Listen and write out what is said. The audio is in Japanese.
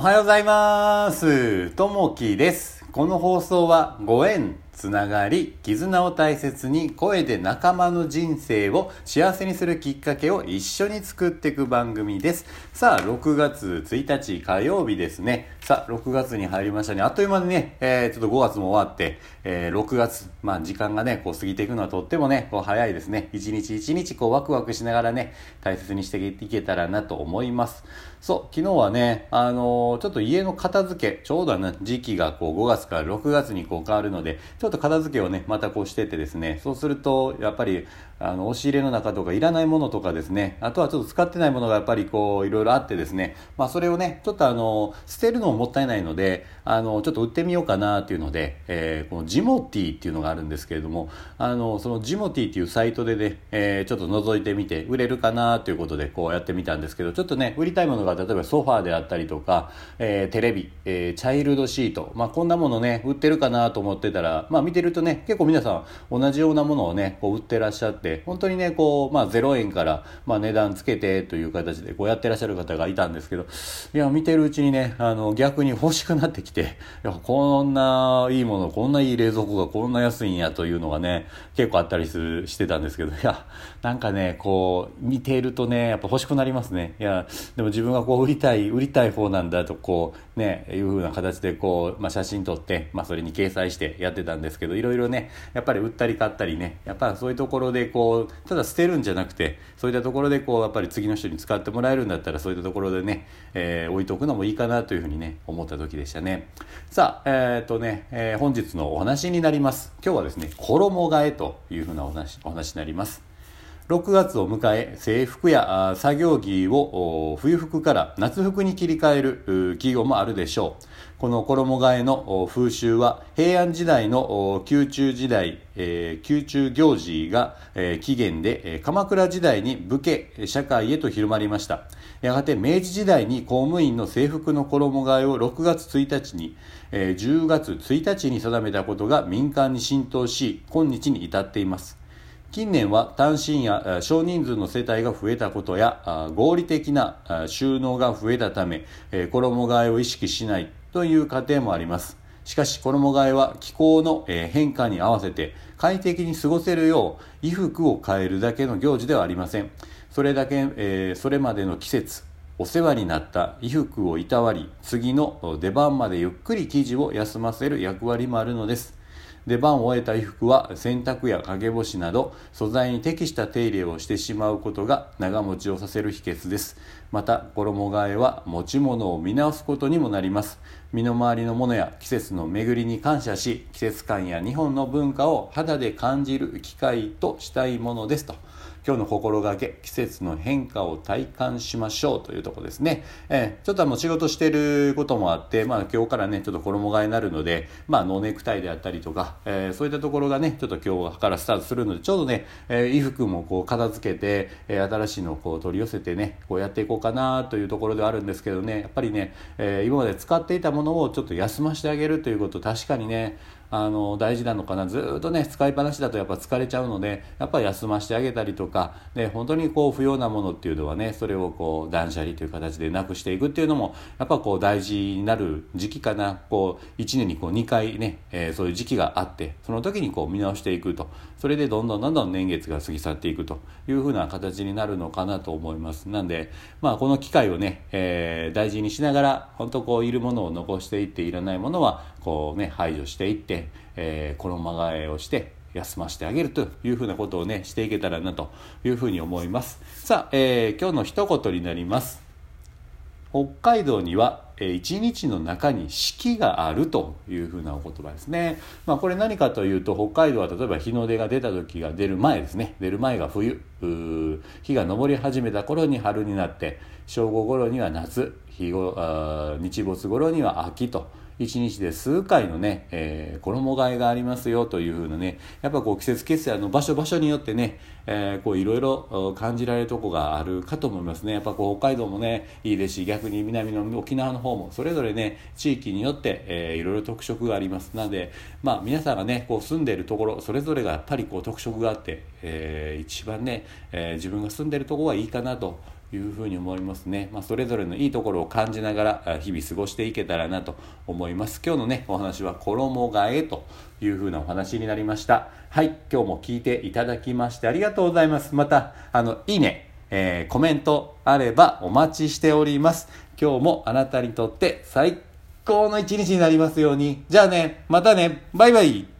おはようございます。ともきです。この放送はご縁、つながり、絆を大切に声で仲間の人生を幸せにするきっかけを一緒に作っていく番組です。さあ、6月1日火曜日ですね。さあ、6月に入りましたね。あっという間にね、えー、ちょっと5月も終わって、えー、6月、まあ時間がね、こう過ぎていくのはとってもね、こう早いですね。一日一日こうワクワクしながらね、大切にしていけたらなと思います。そう、昨日はね、あのーちょっと家の片付け、ちょうどね、時期がこう5月から6月にこう変わるので、ちょっと片付けをね、またこうしててですね、そうすると、やっぱり、あの、押し入れの中とかいらないものとかですね、あとはちょっと使ってないものがやっぱりこう、いろいろあってですね、まあそれをね、ちょっとあの、捨てるのももったいないので、あの、ちょっと売ってみようかなっていうので、えーこのジモティっていうのがあるんですけれども、あの、そのジモティっていうサイトでね、えーちょっと覗いてみて、売れるかなということでこうやってみたんですけど、ちょっとね、売りたいものが例えばソファーであったりとか、えーテレビ、えーチャイルドシート、まあこんなもののね、売ってるかなと思ってたら、まあ見てるとね、結構皆さん同じようなものをね、こう売ってらっしゃって、本当にね、こう、まあ0円から、まあ値段つけてという形でこうやってらっしゃる方がいたんですけど、いや、見てるうちにね、あの、逆に欲しくなってきて、いや、こんないいもの、こんないい冷蔵庫がこんな安いんやというのがね、結構あったりする、してたんですけど、いや、なんかね、こう、見ているとね、やっぱ欲しくなりますね。いや、でも自分がこう売りたい、売りたい方なんだと、こう、ね、いう風な形でこう、まあ写真撮って、まあそれに掲載してやってたんですけど、いろいろね、やっぱり売ったり買ったりね、やっぱそういうところでこう、ただ捨てるんじゃなくて、そういったところでこう、やっぱり次の人に使ってもらえるんだったら、そういったところでね、えー置いとくのもいいかなというふうにね、思った時でしたね。さあ、えーっとね、えー本日のお話になります。今日はですね、衣替えというふうなお話、お話になります。6月を迎え制服や作業着を冬服から夏服に切り替える企業もあるでしょう。この衣替えの風習は平安時代の宮中時代、宮中行事が、起源で鎌倉時代に武家社会へと広まりました。やがて明治時代に公務員の制服の衣替えを6月1日に、10月1日に定めたことが民間に浸透し今日に至っています。近年は単身や少人数の世帯が増えたことや合理的な収納が増えたため衣替えを意識しないという家庭もあります。しかし衣替えは気候の変化に合わせて快適に過ごせるよう衣服を変えるだけの行事ではありません。それだけ、えそれまでの季節お世話になった衣服をいたわり次の出番までゆっくり生地を休ませる役割もあるのです。出番を終えた衣服は洗濯や陰干しなど素材に適した手入れをしてしまうことが長持ちをさせる秘訣です。また衣替えは持ち物を見直すことにもなります。身の回りのものや季節の巡りに感謝し季節感や日本の文化を肌で感じる機会としたいものですと。今日の心がけ季節の変化を体感しましょうというとこですね、えーちょっとあの仕事してることもあって、まあ、今日からねちょっと衣替えになるので、まあ、ノーネクタイであったりとか、えーそういったところがねちょっと今日からスタートするのでちょうどね、えー衣服もこう片付けて、えー新しいのをこう取り寄せてねこうやっていこうかなというところではあるんですけどねやっぱりね、えー今まで使っていたものをちょっと休ませてあげるということ確かにねあの大事なのかな？ずっとね使いっぱなしだとやっぱ疲れちゃうのでやっぱ休ませてあげたりとかで本当にこう不要なものっていうのはねそれをこう断捨離という形でなくしていくっていうのもやっぱこう大事になる時期かな。こう1年にこう2回ね、えーそういう時期があってその時にこう見直していくと。それでどんどんどんどん年月が過ぎ去っていくというふうな形になるのかなと思います。なんでまあこの機会をね、えー大事にしながら本当こういるものを残していっていらないものはこうね排除していって、えー衣替えをして休ませてあげるというふうなことをねしていけたらなというふうに思いますさあ、えー今日の一言になります北海道にはえー一日の中に四季があるというふうなお言葉ですね。まあこれ何かというと北海道は例えば日の出が出た時が出る前ですね。出る前が冬。日が昇り始めた頃に春になって正午頃には夏日ごあ日没頃には秋と一日で数回のね、えー衣替えがありますよというふうなねやっぱこう季節決済の場所場所によってね、えーこういろいろ感じられるとこがあるかと思いますね。やっぱこう北海道もねいいですし逆に南の沖縄の方もそれぞれね地域によって、えーいろいろ特色があります。なのでまあ皆さんがねこう住んでいるところそれぞれがやっぱりこう特色があって、えー一番ね、えー自分が住んでるところはいいかなというふうに思いますね。まあ、それぞれのいいところを感じながら日々過ごしていけたらなと思います。今日のね、お話は衣替えというふうなお話になりました。はい、今日も聞いていただきましてありがとうございます。また、あの、いいね、えー、コメントあればお待ちしております。今日もあなたにとって最高の一日になりますように。じゃあね、またね、バイバイ。